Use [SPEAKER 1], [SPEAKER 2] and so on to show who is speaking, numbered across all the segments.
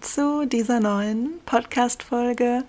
[SPEAKER 1] Zu dieser neuen Podcast-Folge.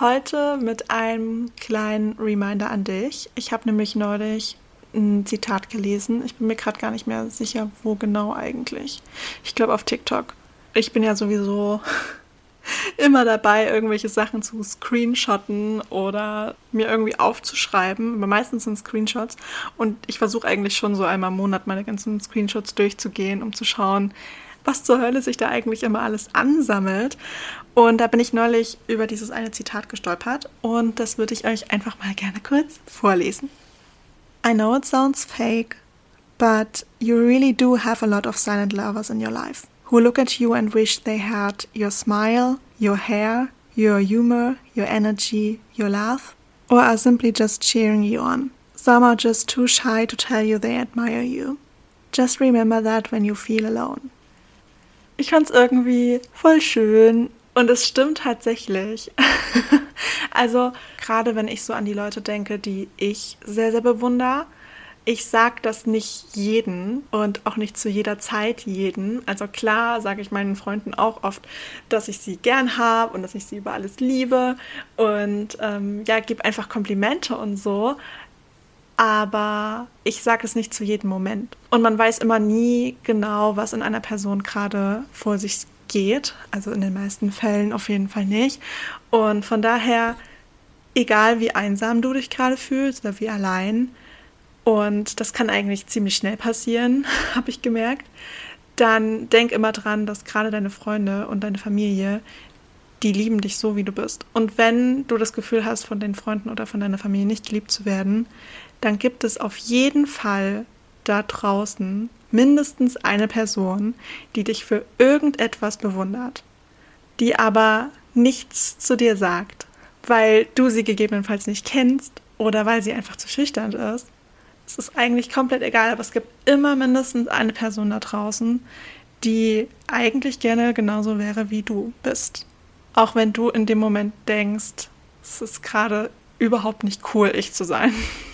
[SPEAKER 1] Heute mit einem kleinen Reminder an dich. Ich habe nämlich neulich ein Zitat gelesen. Ich bin mir gerade gar nicht mehr sicher, wo genau eigentlich. Ich glaube auf TikTok. Ich bin ja sowieso immer dabei, irgendwelche Sachen zu screenshotten oder mir irgendwie aufzuschreiben. Aber meistens sind Screenshots. Und ich versuche eigentlich schon so einmal im Monat meine ganzen Screenshots durchzugehen, um zu schauen, was zur Hölle sich da eigentlich immer alles ansammelt. Und da bin ich neulich über dieses eine Zitat gestolpert und das würde ich euch einfach mal gerne kurz vorlesen. I know it sounds fake, but you really do have a lot of silent lovers in your life who look at you and wish they had your smile, your hair, your humor, your energy, your laugh, or are simply just cheering you on. Some are just too shy to tell you they admire you. Just remember that when you feel alone. Ich fand es irgendwie voll schön und es stimmt tatsächlich. also gerade wenn ich so an die Leute denke, die ich sehr, sehr bewundere, ich sage das nicht jeden und auch nicht zu jeder Zeit jeden. Also klar sage ich meinen Freunden auch oft, dass ich sie gern habe und dass ich sie über alles liebe und ähm, ja, gebe einfach Komplimente und so aber ich sage es nicht zu jedem Moment. Und man weiß immer nie genau, was in einer Person gerade vor sich geht. Also in den meisten Fällen auf jeden Fall nicht. Und von daher, egal wie einsam du dich gerade fühlst oder wie allein, und das kann eigentlich ziemlich schnell passieren, habe ich gemerkt, dann denk immer dran, dass gerade deine Freunde und deine Familie, die lieben dich so, wie du bist. Und wenn du das Gefühl hast, von den Freunden oder von deiner Familie nicht geliebt zu werden, dann gibt es auf jeden Fall da draußen mindestens eine Person, die dich für irgendetwas bewundert, die aber nichts zu dir sagt, weil du sie gegebenenfalls nicht kennst oder weil sie einfach zu schüchtern ist. Es ist eigentlich komplett egal, aber es gibt immer mindestens eine Person da draußen, die eigentlich gerne genauso wäre, wie du bist. Auch wenn du in dem Moment denkst, es ist gerade überhaupt nicht cool, ich zu sein.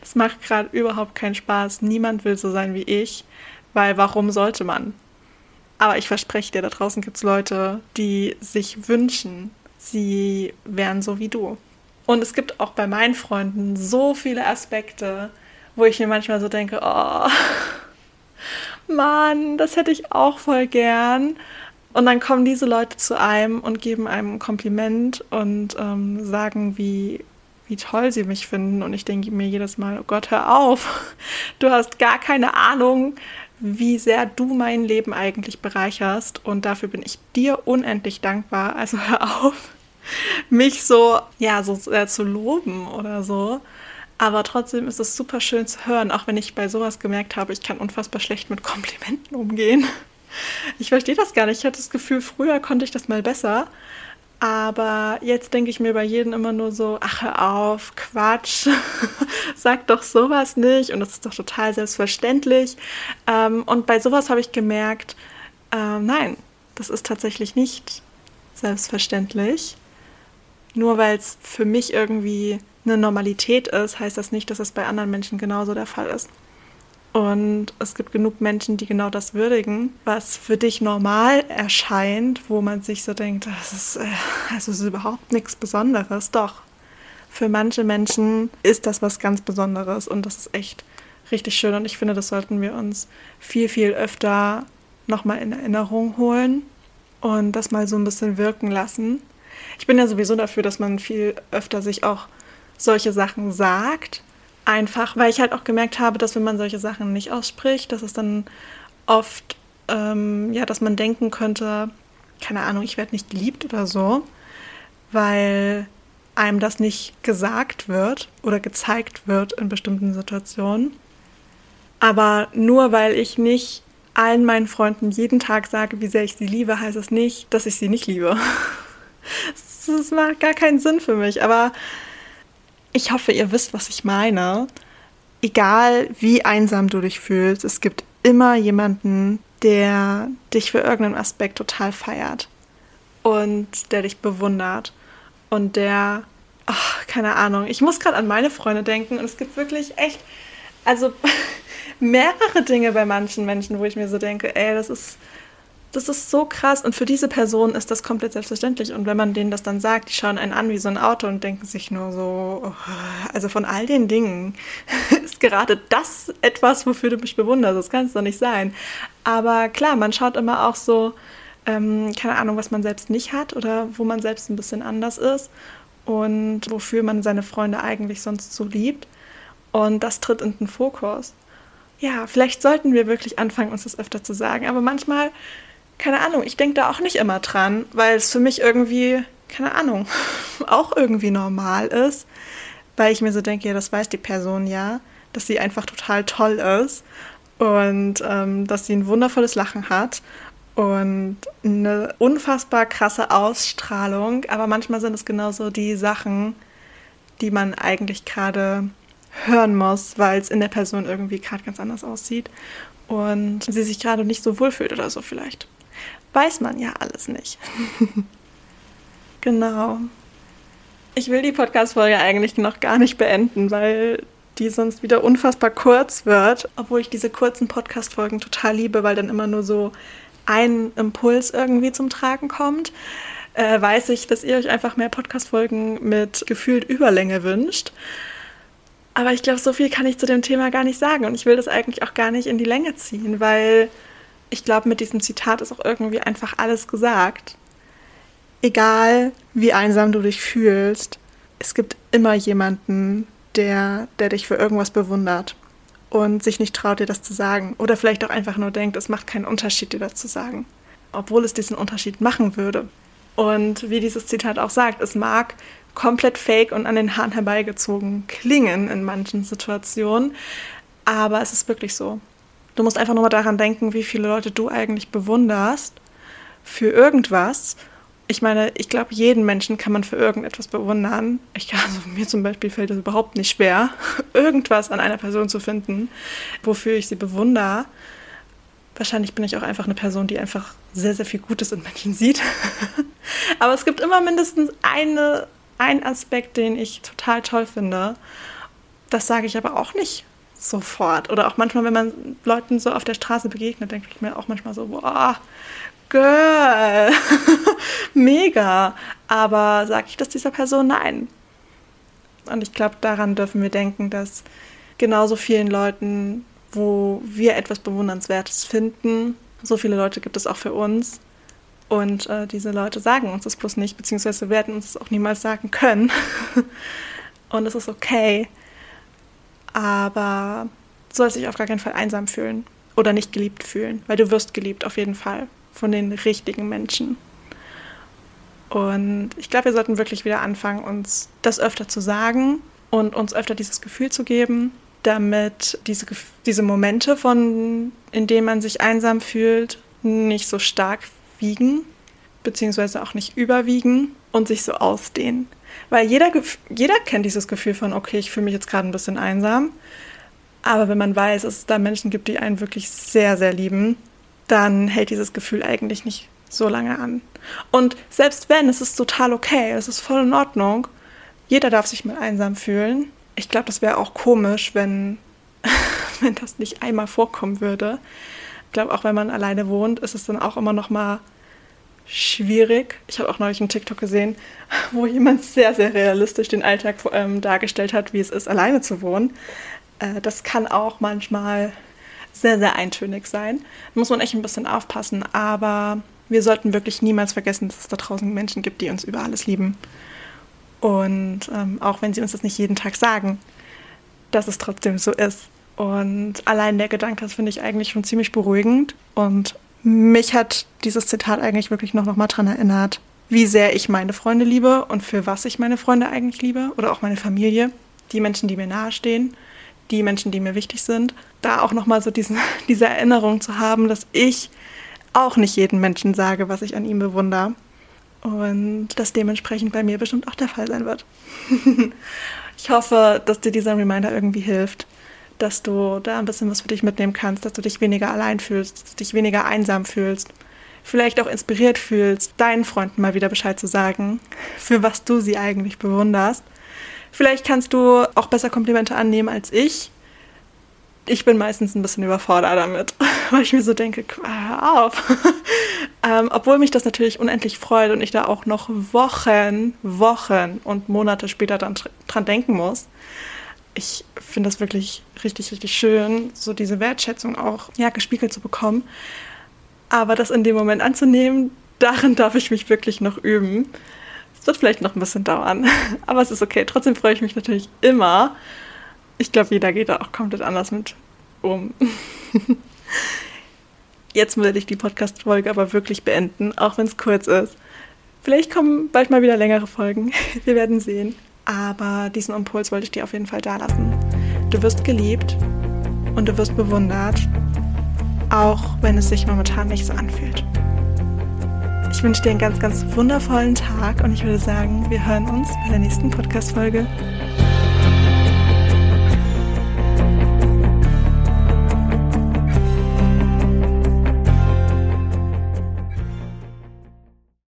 [SPEAKER 1] Das macht gerade überhaupt keinen Spaß. Niemand will so sein wie ich, weil warum sollte man? Aber ich verspreche dir, da draußen gibt es Leute, die sich wünschen, sie wären so wie du. Und es gibt auch bei meinen Freunden so viele Aspekte, wo ich mir manchmal so denke, oh, Mann, das hätte ich auch voll gern. Und dann kommen diese Leute zu einem und geben einem ein Kompliment und ähm, sagen, wie wie toll sie mich finden. Und ich denke mir jedes Mal, oh Gott, hör auf. Du hast gar keine Ahnung, wie sehr du mein Leben eigentlich bereicherst. Und dafür bin ich dir unendlich dankbar. Also hör auf, mich so, ja, so sehr zu loben oder so. Aber trotzdem ist es super schön zu hören, auch wenn ich bei sowas gemerkt habe, ich kann unfassbar schlecht mit Komplimenten umgehen. Ich verstehe das gar nicht. Ich hatte das Gefühl, früher konnte ich das mal besser. Aber jetzt denke ich mir bei jedem immer nur so, ach hör auf, Quatsch, sag doch sowas nicht und das ist doch total selbstverständlich. Ähm, und bei sowas habe ich gemerkt, äh, nein, das ist tatsächlich nicht selbstverständlich. Nur weil es für mich irgendwie eine Normalität ist, heißt das nicht, dass es bei anderen Menschen genauso der Fall ist. Und es gibt genug Menschen, die genau das würdigen, was für dich normal erscheint, wo man sich so denkt, das ist, äh, also ist überhaupt nichts Besonderes. Doch, für manche Menschen ist das was ganz Besonderes und das ist echt richtig schön. Und ich finde, das sollten wir uns viel, viel öfter nochmal in Erinnerung holen und das mal so ein bisschen wirken lassen. Ich bin ja sowieso dafür, dass man viel öfter sich auch solche Sachen sagt, Einfach, weil ich halt auch gemerkt habe, dass wenn man solche Sachen nicht ausspricht, dass es dann oft, ähm, ja, dass man denken könnte, keine Ahnung, ich werde nicht geliebt oder so, weil einem das nicht gesagt wird oder gezeigt wird in bestimmten Situationen. Aber nur weil ich nicht allen meinen Freunden jeden Tag sage, wie sehr ich sie liebe, heißt es nicht, dass ich sie nicht liebe. Das macht gar keinen Sinn für mich. Aber ich hoffe, ihr wisst, was ich meine. Egal wie einsam du dich fühlst, es gibt immer jemanden, der dich für irgendeinen Aspekt total feiert und der dich bewundert und der, ach, keine Ahnung, ich muss gerade an meine Freunde denken und es gibt wirklich echt, also mehrere Dinge bei manchen Menschen, wo ich mir so denke, ey, das ist, das ist so krass und für diese Person ist das komplett selbstverständlich. Und wenn man denen das dann sagt, die schauen einen an wie so ein Auto und denken sich nur so, oh, also von all den Dingen ist gerade das etwas, wofür du mich bewunderst. Das kann es doch nicht sein. Aber klar, man schaut immer auch so, ähm, keine Ahnung, was man selbst nicht hat oder wo man selbst ein bisschen anders ist und wofür man seine Freunde eigentlich sonst so liebt. Und das tritt in den Fokus ja, vielleicht sollten wir wirklich anfangen, uns das öfter zu sagen. Aber manchmal, keine Ahnung, ich denke da auch nicht immer dran, weil es für mich irgendwie, keine Ahnung, auch irgendwie normal ist, weil ich mir so denke, ja, das weiß die Person ja, dass sie einfach total toll ist und ähm, dass sie ein wundervolles Lachen hat und eine unfassbar krasse Ausstrahlung. Aber manchmal sind es genauso die Sachen, die man eigentlich gerade hören muss, weil es in der Person irgendwie gerade ganz anders aussieht und sie sich gerade nicht so wohl fühlt oder so vielleicht. Weiß man ja alles nicht. genau. Ich will die Podcast-Folge eigentlich noch gar nicht beenden, weil die sonst wieder unfassbar kurz wird, obwohl ich diese kurzen Podcast-Folgen total liebe, weil dann immer nur so ein Impuls irgendwie zum Tragen kommt. Äh, weiß ich, dass ihr euch einfach mehr Podcast-Folgen mit gefühlt Überlänge wünscht. Aber ich glaube, so viel kann ich zu dem Thema gar nicht sagen. Und ich will das eigentlich auch gar nicht in die Länge ziehen, weil ich glaube, mit diesem Zitat ist auch irgendwie einfach alles gesagt. Egal, wie einsam du dich fühlst, es gibt immer jemanden, der, der dich für irgendwas bewundert und sich nicht traut, dir das zu sagen. Oder vielleicht auch einfach nur denkt, es macht keinen Unterschied, dir das zu sagen. Obwohl es diesen Unterschied machen würde. Und wie dieses Zitat auch sagt, es mag komplett fake und an den Haaren herbeigezogen klingen in manchen Situationen. Aber es ist wirklich so. Du musst einfach nur mal daran denken, wie viele Leute du eigentlich bewunderst für irgendwas. Ich meine, ich glaube, jeden Menschen kann man für irgendetwas bewundern. Ich, also mir zum Beispiel fällt es überhaupt nicht schwer, irgendwas an einer Person zu finden, wofür ich sie bewundere. Wahrscheinlich bin ich auch einfach eine Person, die einfach sehr, sehr viel Gutes in Menschen sieht. Aber es gibt immer mindestens eine ein Aspekt, den ich total toll finde. Das sage ich aber auch nicht sofort. Oder auch manchmal, wenn man Leuten so auf der Straße begegnet, denke ich mir auch manchmal so, boah, Girl, mega. Aber sage ich das dieser Person? Nein. Und ich glaube, daran dürfen wir denken, dass genauso vielen Leuten, wo wir etwas Bewundernswertes finden, so viele Leute gibt es auch für uns, und äh, diese Leute sagen uns das bloß nicht, beziehungsweise werden uns das auch niemals sagen können. und es ist okay. Aber du sollst dich auf gar keinen Fall einsam fühlen oder nicht geliebt fühlen, weil du wirst geliebt auf jeden Fall von den richtigen Menschen. Und ich glaube, wir sollten wirklich wieder anfangen, uns das öfter zu sagen und uns öfter dieses Gefühl zu geben, damit diese, diese Momente, von, in denen man sich einsam fühlt, nicht so stark wiegen, beziehungsweise auch nicht überwiegen und sich so ausdehnen. Weil jeder, jeder kennt dieses Gefühl von, okay, ich fühle mich jetzt gerade ein bisschen einsam. Aber wenn man weiß, dass es da Menschen gibt, die einen wirklich sehr, sehr lieben, dann hält dieses Gefühl eigentlich nicht so lange an. Und selbst wenn, es ist total okay, es ist voll in Ordnung. Jeder darf sich mal einsam fühlen. Ich glaube, das wäre auch komisch, wenn, wenn das nicht einmal vorkommen würde. Ich glaube, auch wenn man alleine wohnt, ist es dann auch immer noch mal schwierig. Ich habe auch neulich einen TikTok gesehen, wo jemand sehr, sehr realistisch den Alltag ähm, dargestellt hat, wie es ist, alleine zu wohnen. Äh, das kann auch manchmal sehr, sehr eintönig sein. Da muss man echt ein bisschen aufpassen, aber wir sollten wirklich niemals vergessen, dass es da draußen Menschen gibt, die uns über alles lieben. Und ähm, auch wenn sie uns das nicht jeden Tag sagen, dass es trotzdem so ist. Und allein der Gedanke, das finde ich eigentlich schon ziemlich beruhigend. Und mich hat dieses Zitat eigentlich wirklich noch, noch mal daran erinnert, wie sehr ich meine Freunde liebe und für was ich meine Freunde eigentlich liebe oder auch meine Familie, die Menschen, die mir nahestehen, die Menschen, die mir wichtig sind. Da auch noch mal so diesen, diese Erinnerung zu haben, dass ich auch nicht jedem Menschen sage, was ich an ihm bewundere. Und das dementsprechend bei mir bestimmt auch der Fall sein wird. ich hoffe, dass dir dieser Reminder irgendwie hilft, dass du da ein bisschen was für dich mitnehmen kannst, dass du dich weniger allein fühlst, dass du dich weniger einsam fühlst, vielleicht auch inspiriert fühlst, deinen Freunden mal wieder Bescheid zu sagen, für was du sie eigentlich bewunderst. Vielleicht kannst du auch besser Komplimente annehmen als ich ich bin meistens ein bisschen überfordert damit, weil ich mir so denke, hör auf. ähm, obwohl mich das natürlich unendlich freut und ich da auch noch Wochen, Wochen und Monate später dann dran denken muss. Ich finde das wirklich richtig, richtig schön, so diese Wertschätzung auch ja, gespiegelt zu bekommen. Aber das in dem Moment anzunehmen, darin darf ich mich wirklich noch üben. Es wird vielleicht noch ein bisschen dauern, aber es ist okay. Trotzdem freue ich mich natürlich immer ich glaube, jeder geht da auch komplett anders mit um. Jetzt würde ich die Podcast-Folge aber wirklich beenden, auch wenn es kurz ist. Vielleicht kommen bald mal wieder längere Folgen. Wir werden sehen. Aber diesen Impuls wollte ich dir auf jeden Fall da lassen. Du wirst geliebt und du wirst bewundert, auch wenn es sich momentan nicht so anfühlt. Ich wünsche dir einen ganz, ganz wundervollen Tag und ich würde sagen, wir hören uns bei der nächsten Podcast-Folge.